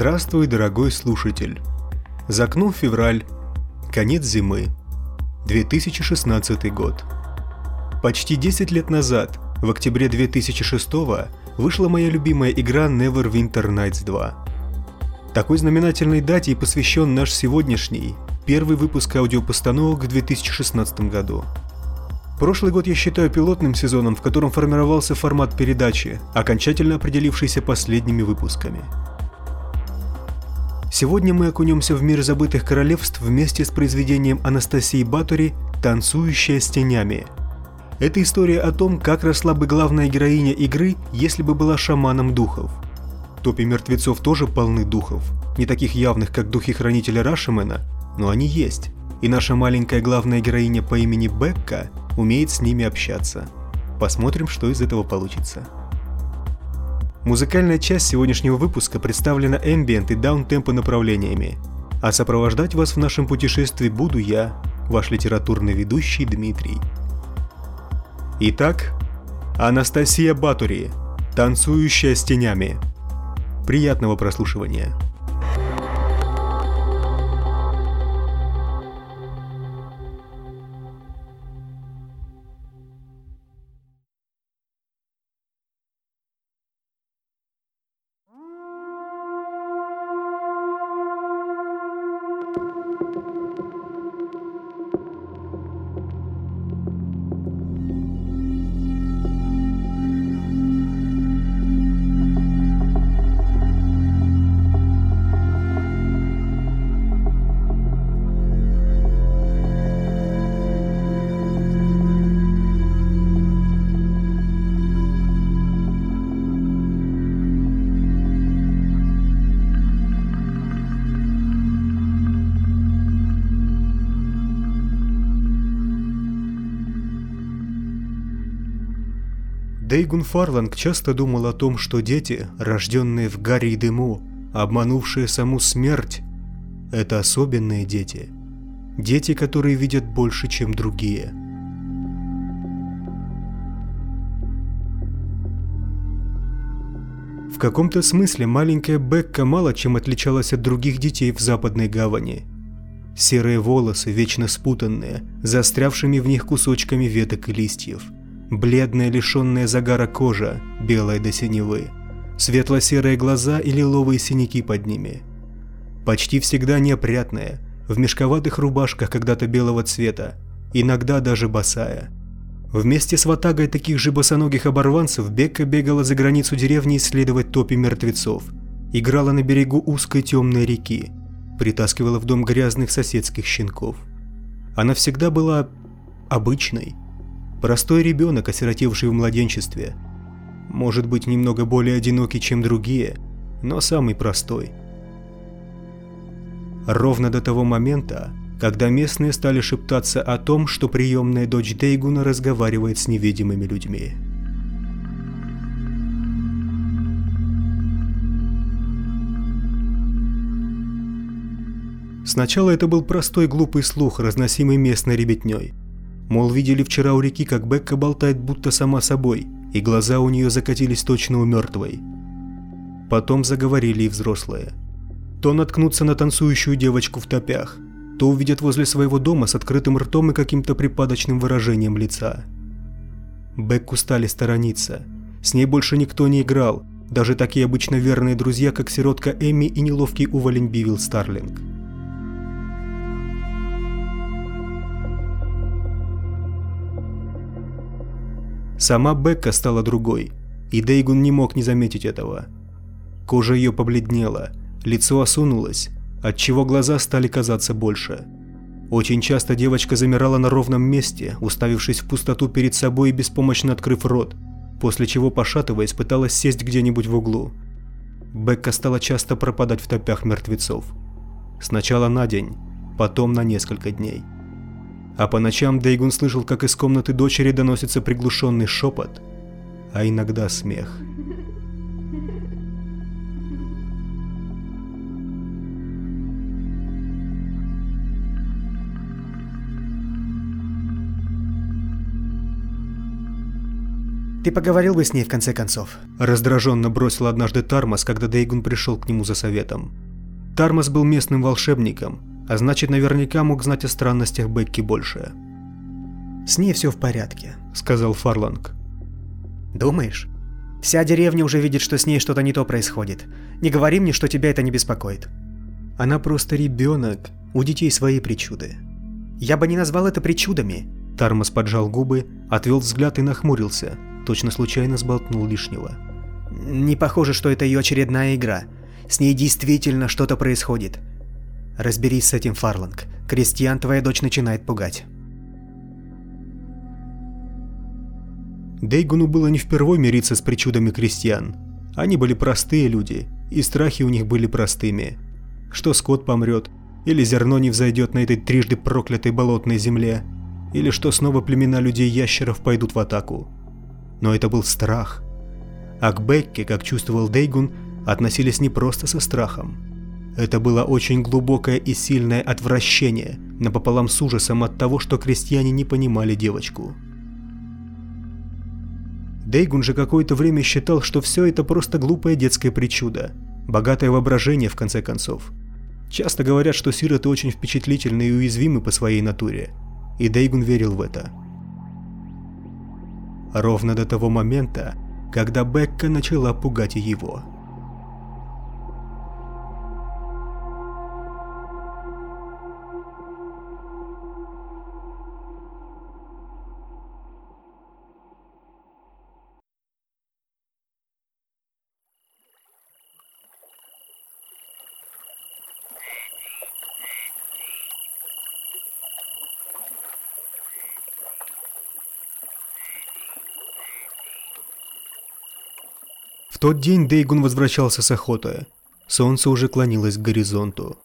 Здравствуй, дорогой слушатель. За окном февраль, конец зимы, 2016 год. Почти 10 лет назад, в октябре 2006 вышла моя любимая игра Neverwinter Nights 2. Такой знаменательной дате и посвящен наш сегодняшний, первый выпуск аудиопостановок в 2016 году. Прошлый год я считаю пилотным сезоном, в котором формировался формат передачи, окончательно определившийся последними выпусками – Сегодня мы окунемся в мир забытых королевств вместе с произведением Анастасии Батори «Танцующая с тенями». Это история о том, как росла бы главная героиня игры, если бы была шаманом духов. Топи мертвецов тоже полны духов, не таких явных, как духи хранителя Рашимена, но они есть, и наша маленькая главная героиня по имени Бекка умеет с ними общаться. Посмотрим, что из этого получится. Музыкальная часть сегодняшнего выпуска представлена ambient и даунтемпо направлениями, а сопровождать вас в нашем путешествии буду я, ваш литературный ведущий Дмитрий. Итак, Анастасия Батури, танцующая с тенями. Приятного прослушивания. Дейгун Фарланг часто думал о том, что дети, рожденные в гаре и дыму, обманувшие саму смерть, это особенные дети. Дети, которые видят больше, чем другие. В каком-то смысле маленькая Бекка мало чем отличалась от других детей в Западной Гавани. Серые волосы, вечно спутанные, застрявшими в них кусочками веток и листьев – Бледная, лишенная загара кожа, белая до синевы. Светло-серые глаза и лиловые синяки под ними. Почти всегда неопрятная, в мешковатых рубашках когда-то белого цвета, иногда даже босая. Вместе с ватагой таких же босоногих оборванцев Бекка бегала за границу деревни исследовать топи мертвецов, играла на берегу узкой темной реки, притаскивала в дом грязных соседских щенков. Она всегда была обычной, Простой ребенок, осиротевший в младенчестве. Может быть, немного более одинокий, чем другие, но самый простой. Ровно до того момента, когда местные стали шептаться о том, что приемная дочь Дейгуна разговаривает с невидимыми людьми. Сначала это был простой глупый слух, разносимый местной ребятней. Мол, видели вчера у реки, как Бекка болтает будто сама собой, и глаза у нее закатились точно у мертвой. Потом заговорили и взрослые. То наткнутся на танцующую девочку в топях, то увидят возле своего дома с открытым ртом и каким-то припадочным выражением лица. Бекку стали сторониться. С ней больше никто не играл, даже такие обычно верные друзья, как сиротка Эми и неловкий уволень Бивил Старлинг. Сама Бекка стала другой, и Дейгун не мог не заметить этого. Кожа ее побледнела, лицо осунулось, отчего глаза стали казаться больше. Очень часто девочка замирала на ровном месте, уставившись в пустоту перед собой и беспомощно открыв рот, после чего, пошатываясь, пыталась сесть где-нибудь в углу. Бекка стала часто пропадать в топях мертвецов. Сначала на день, потом на несколько дней а по ночам Дейгун слышал, как из комнаты дочери доносится приглушенный шепот, а иногда смех. Ты поговорил бы с ней в конце концов. Раздраженно бросил однажды Тармас, когда Дейгун пришел к нему за советом. Тармас был местным волшебником, а значит наверняка мог знать о странностях Бекки больше. «С ней все в порядке», — сказал Фарланг. «Думаешь? Вся деревня уже видит, что с ней что-то не то происходит. Не говори мне, что тебя это не беспокоит». «Она просто ребенок. У детей свои причуды». «Я бы не назвал это причудами». Тармас поджал губы, отвел взгляд и нахмурился, точно случайно сболтнул лишнего. Не похоже, что это ее очередная игра. С ней действительно что-то происходит. Разберись с этим, Фарланг. Крестьян твоя дочь начинает пугать. Дейгуну было не впервой мириться с причудами крестьян. Они были простые люди, и страхи у них были простыми. Что скот помрет, или зерно не взойдет на этой трижды проклятой болотной земле, или что снова племена людей-ящеров пойдут в атаку но это был страх. А к Бекке, как чувствовал Дейгун, относились не просто со страхом. Это было очень глубокое и сильное отвращение, напополам с ужасом от того, что крестьяне не понимали девочку. Дейгун же какое-то время считал, что все это просто глупое детское причуда, богатое воображение в конце концов. Часто говорят, что сироты очень впечатлительны и уязвимы по своей натуре, и Дейгун верил в это ровно до того момента, когда Бекка начала пугать его. Тот день Дейгун возвращался с охоты. Солнце уже клонилось к горизонту.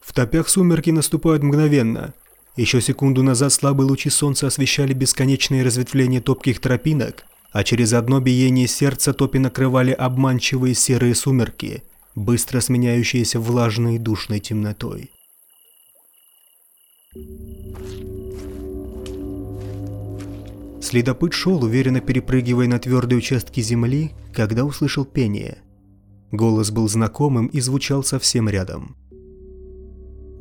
В топях сумерки наступают мгновенно. Еще секунду назад слабые лучи солнца освещали бесконечные разветвления топких тропинок, а через одно биение сердца топи накрывали обманчивые серые сумерки, быстро сменяющиеся влажной и душной темнотой. Следопыт шел, уверенно перепрыгивая на твердые участки земли, когда услышал пение. Голос был знакомым и звучал совсем рядом.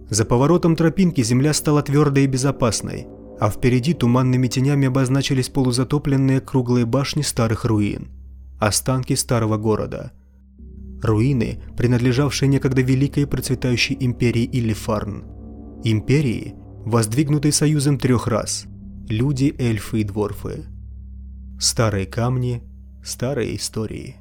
За поворотом тропинки земля стала твердой и безопасной, а впереди туманными тенями обозначились полузатопленные круглые башни старых руин. Останки старого города. Руины, принадлежавшие некогда великой процветающей империи Иллифарн. Империи, воздвигнутой союзом трех рас – Люди, эльфы и дворфы. Старые камни, старые истории.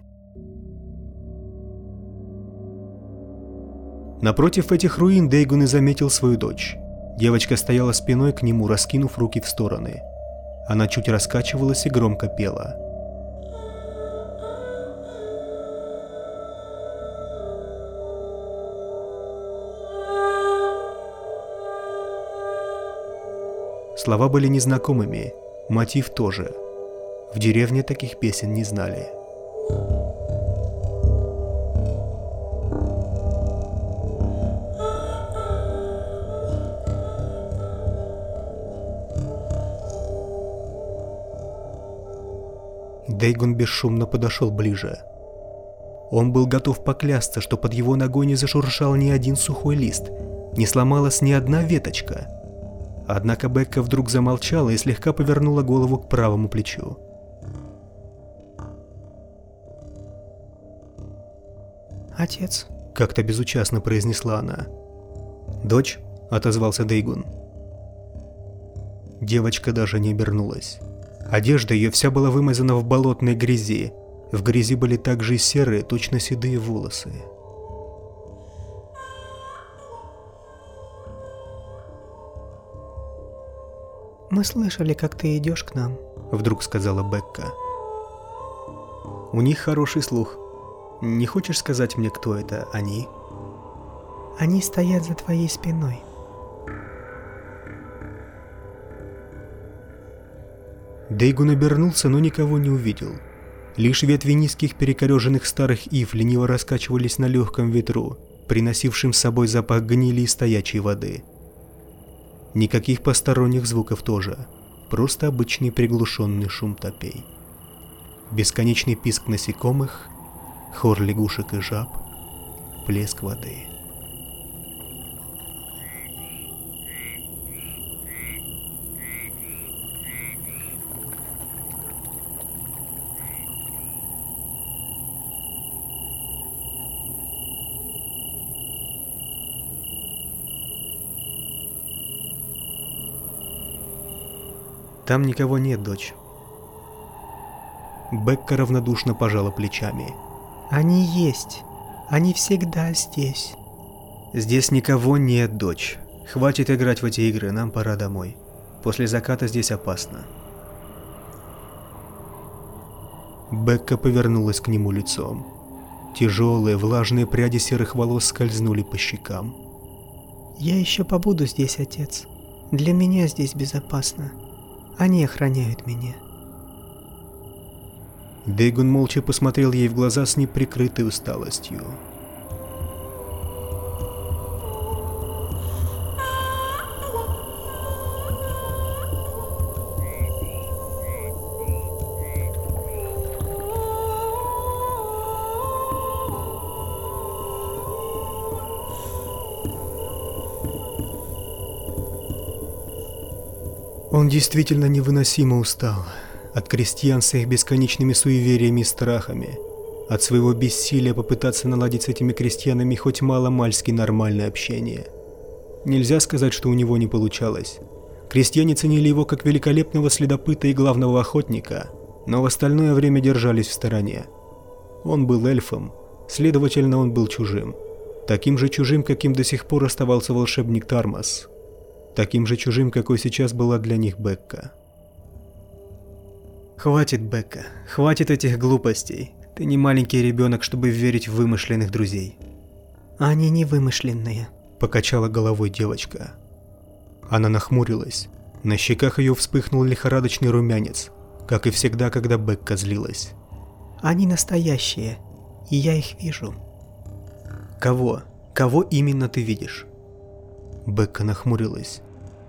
Напротив этих руин Дейгун и заметил свою дочь. Девочка стояла спиной к нему, раскинув руки в стороны. Она чуть раскачивалась и громко пела. Слова были незнакомыми, мотив тоже. В деревне таких песен не знали. Дейгун бесшумно подошел ближе. Он был готов поклясться, что под его ногой не зашуршал ни один сухой лист, не сломалась ни одна веточка – Однако Бекка вдруг замолчала и слегка повернула голову к правому плечу. «Отец», — как-то безучастно произнесла она. «Дочь?» — отозвался Дейгун. Девочка даже не обернулась. Одежда ее вся была вымазана в болотной грязи. В грязи были также и серые, точно седые волосы. «Мы слышали, как ты идешь к нам», — вдруг сказала Бекка. «У них хороший слух. Не хочешь сказать мне, кто это они?» «Они стоят за твоей спиной». Дейгун обернулся, но никого не увидел. Лишь ветви низких перекореженных старых ив лениво раскачивались на легком ветру, приносившим с собой запах гнили и стоячей воды. Никаких посторонних звуков тоже. Просто обычный приглушенный шум топей. Бесконечный писк насекомых, хор лягушек и жаб, плеск воды. Там никого нет, дочь. Бекка равнодушно пожала плечами. Они есть. Они всегда здесь. Здесь никого нет, дочь. Хватит играть в эти игры, нам пора домой. После заката здесь опасно. Бекка повернулась к нему лицом. Тяжелые, влажные пряди серых волос скользнули по щекам. «Я еще побуду здесь, отец. Для меня здесь безопасно. Они охраняют меня». Дейгун молча посмотрел ей в глаза с неприкрытой усталостью. Он действительно невыносимо устал от крестьян с их бесконечными суевериями и страхами, от своего бессилия попытаться наладить с этими крестьянами хоть мало-мальски нормальное общение. Нельзя сказать, что у него не получалось. Крестьяне ценили его как великолепного следопыта и главного охотника, но в остальное время держались в стороне. Он был эльфом, следовательно, он был чужим. Таким же чужим, каким до сих пор оставался волшебник Тармас. Таким же чужим, какой сейчас была для них Бекка. Хватит, Бекка, хватит этих глупостей. Ты не маленький ребенок, чтобы верить в вымышленных друзей. Они не вымышленные. Покачала головой девочка. Она нахмурилась. На щеках ее вспыхнул лихорадочный румянец, как и всегда, когда Бекка злилась. Они настоящие, и я их вижу. Кого? Кого именно ты видишь? Бекка нахмурилась.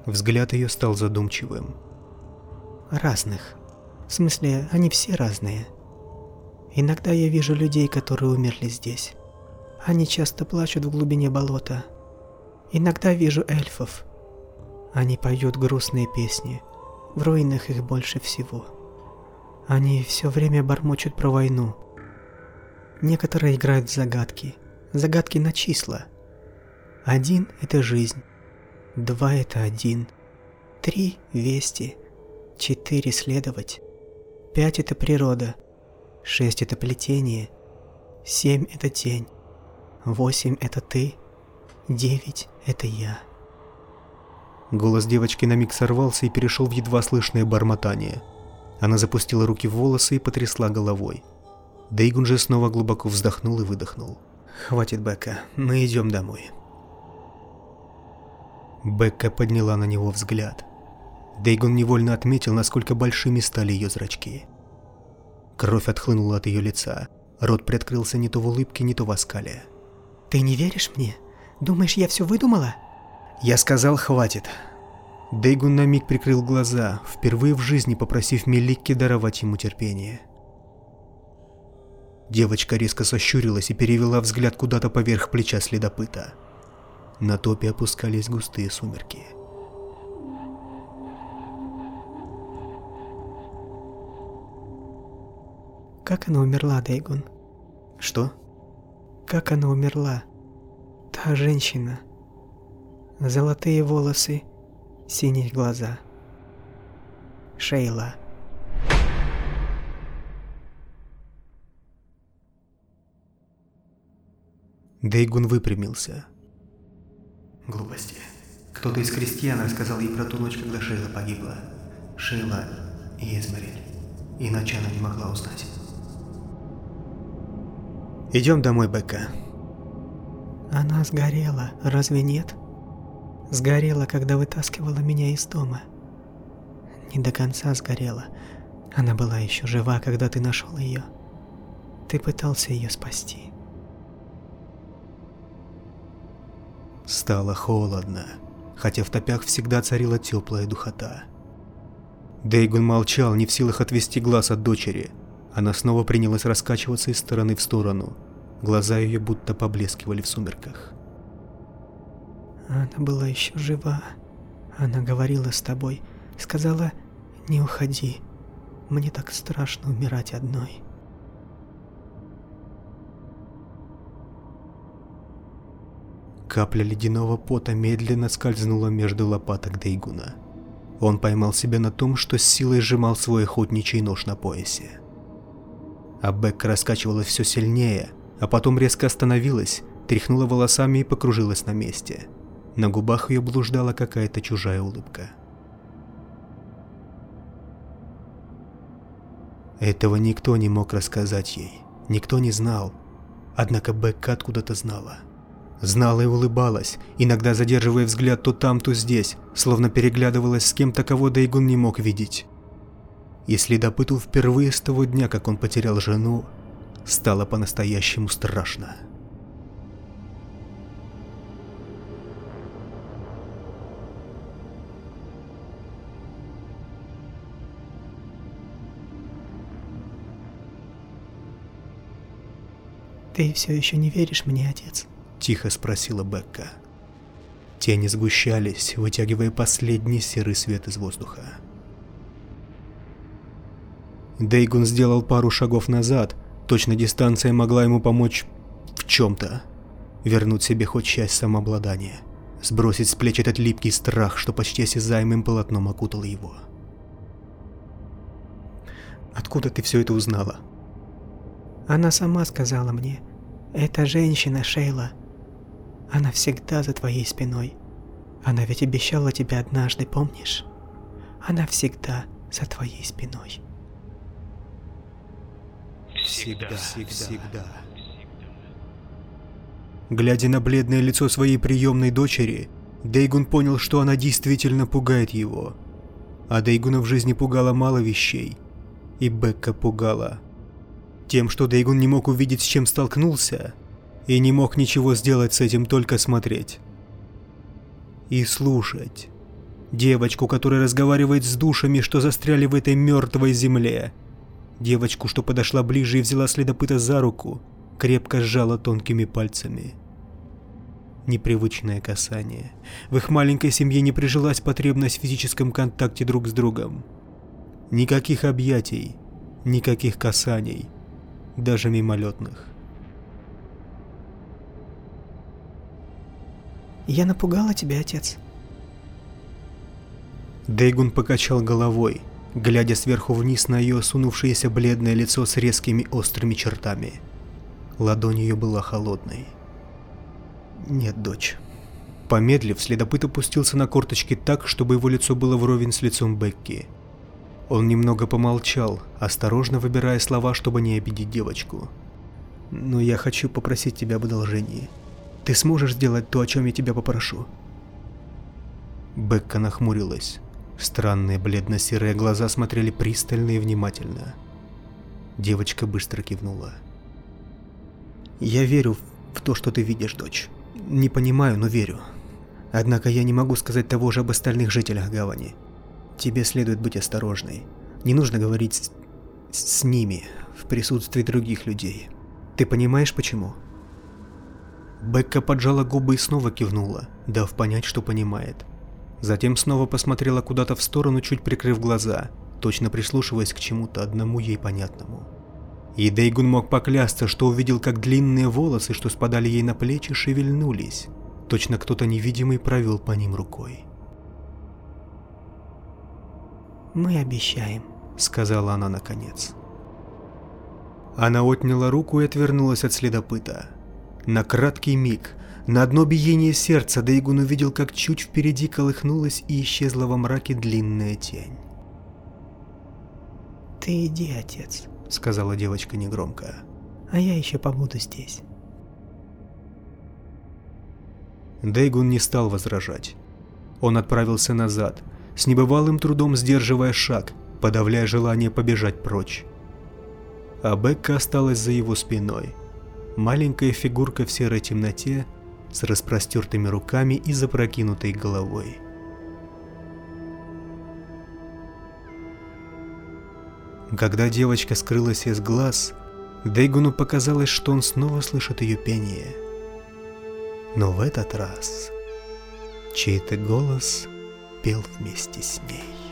Взгляд ее стал задумчивым. Разных. В смысле, они все разные. Иногда я вижу людей, которые умерли здесь. Они часто плачут в глубине болота. Иногда вижу эльфов. Они поют грустные песни. В руинах их больше всего. Они все время бормочут про войну. Некоторые играют в загадки. Загадки на числа. Один – это жизнь. Два – это один. Три – вести. Четыре – следовать. Пять – это природа. Шесть – это плетение. Семь – это тень. Восемь – это ты. Девять – это я. Голос девочки на миг сорвался и перешел в едва слышное бормотание. Она запустила руки в волосы и потрясла головой. Дейгун же снова глубоко вздохнул и выдохнул. «Хватит, Бекка, мы идем домой». Бекка подняла на него взгляд. Дейгон невольно отметил, насколько большими стали ее зрачки. Кровь отхлынула от ее лица. Рот приоткрылся не то в улыбке, не то в оскале. «Ты не веришь мне? Думаешь, я все выдумала?» «Я сказал, хватит». Дейгун на миг прикрыл глаза, впервые в жизни попросив Меликки даровать ему терпение. Девочка резко сощурилась и перевела взгляд куда-то поверх плеча следопыта. На топе опускались густые сумерки. Как она умерла, Дейгун? Что? Как она умерла? Та женщина. Золотые волосы, синие глаза. Шейла. Дейгун выпрямился. Глупости. Кто-то из крестьян рассказал ей про ту ночь, когда Шейла погибла. Шейла и Эзмериль. Иначе она не могла узнать. Идем домой, Бекка. Она сгорела, разве нет? Сгорела, когда вытаскивала меня из дома. Не до конца сгорела. Она была еще жива, когда ты нашел ее. Ты пытался ее спасти. Стало холодно, хотя в топях всегда царила теплая духота. Дейгун молчал, не в силах отвести глаз от дочери. Она снова принялась раскачиваться из стороны в сторону. Глаза ее будто поблескивали в сумерках. Она была еще жива. Она говорила с тобой. Сказала, не уходи. Мне так страшно умирать одной. Капля ледяного пота медленно скользнула между лопаток Дейгуна. Он поймал себя на том, что с силой сжимал свой охотничий нож на поясе. А Бекка раскачивалась все сильнее, а потом резко остановилась, тряхнула волосами и покружилась на месте. На губах ее блуждала какая-то чужая улыбка. Этого никто не мог рассказать ей, никто не знал. Однако Бекка откуда-то знала. Знала и улыбалась, иногда задерживая взгляд то там, то здесь, словно переглядывалась с кем-то, кого Дайгун не мог видеть. И следопыту впервые с того дня, как он потерял жену, стало по-настоящему страшно. Ты все еще не веришь мне, отец? Тихо спросила Бекка. Тени сгущались, вытягивая последний серый свет из воздуха. Дейгун сделал пару шагов назад, точно дистанция могла ему помочь в чем-то. Вернуть себе хоть часть самообладания. Сбросить с плеч этот липкий страх, что почти осязаемым полотном окутал его. Откуда ты все это узнала? Она сама сказала мне. Это женщина, Шейла. Она всегда за твоей спиной. Она ведь обещала тебе однажды, помнишь? Она всегда за твоей спиной. Всегда, всегда, всегда. Глядя на бледное лицо своей приемной дочери, Дейгун понял, что она действительно пугает его. А Дейгуна в жизни пугало мало вещей. И Бекка пугала. Тем, что Дейгун не мог увидеть, с чем столкнулся, и не мог ничего сделать с этим, только смотреть. И слушать. Девочку, которая разговаривает с душами, что застряли в этой мертвой земле. Девочку, что подошла ближе и взяла следопыта за руку, крепко сжала тонкими пальцами. Непривычное касание. В их маленькой семье не прижилась потребность в физическом контакте друг с другом. Никаких объятий, никаких касаний, даже мимолетных. Я напугала тебя, отец. Дейгун покачал головой, глядя сверху вниз на ее сунувшееся бледное лицо с резкими острыми чертами. Ладонь ее была холодной. Нет, дочь. Помедлив, следопыт опустился на корточки так, чтобы его лицо было вровень с лицом Бекки. Он немного помолчал, осторожно выбирая слова, чтобы не обидеть девочку. «Но я хочу попросить тебя об одолжении. Ты сможешь сделать то, о чем я тебя попрошу?» Бекка нахмурилась. Странные бледно-серые глаза смотрели пристально и внимательно. Девочка быстро кивнула. «Я верю в то, что ты видишь, дочь. Не понимаю, но верю. Однако я не могу сказать того же об остальных жителях гавани. Тебе следует быть осторожной. Не нужно говорить с, с ними в присутствии других людей. Ты понимаешь почему?» Бекка поджала губы и снова кивнула, дав понять, что понимает. Затем снова посмотрела куда-то в сторону, чуть прикрыв глаза, точно прислушиваясь к чему-то одному ей понятному. И Дейгун мог поклясться, что увидел, как длинные волосы, что спадали ей на плечи, шевельнулись. Точно кто-то невидимый провел по ним рукой. «Мы обещаем», — сказала она наконец. Она отняла руку и отвернулась от следопыта. На краткий миг, на одно биение сердца Дейгун увидел, как чуть впереди колыхнулась и исчезла во мраке длинная тень. «Ты иди, отец», — сказала девочка негромко. «А я еще побуду здесь». Дейгун не стал возражать. Он отправился назад, с небывалым трудом сдерживая шаг, подавляя желание побежать прочь. А Бекка осталась за его спиной — маленькая фигурка в серой темноте с распростертыми руками и запрокинутой головой. Когда девочка скрылась из глаз, Дейгуну показалось, что он снова слышит ее пение. Но в этот раз чей-то голос пел вместе с ней.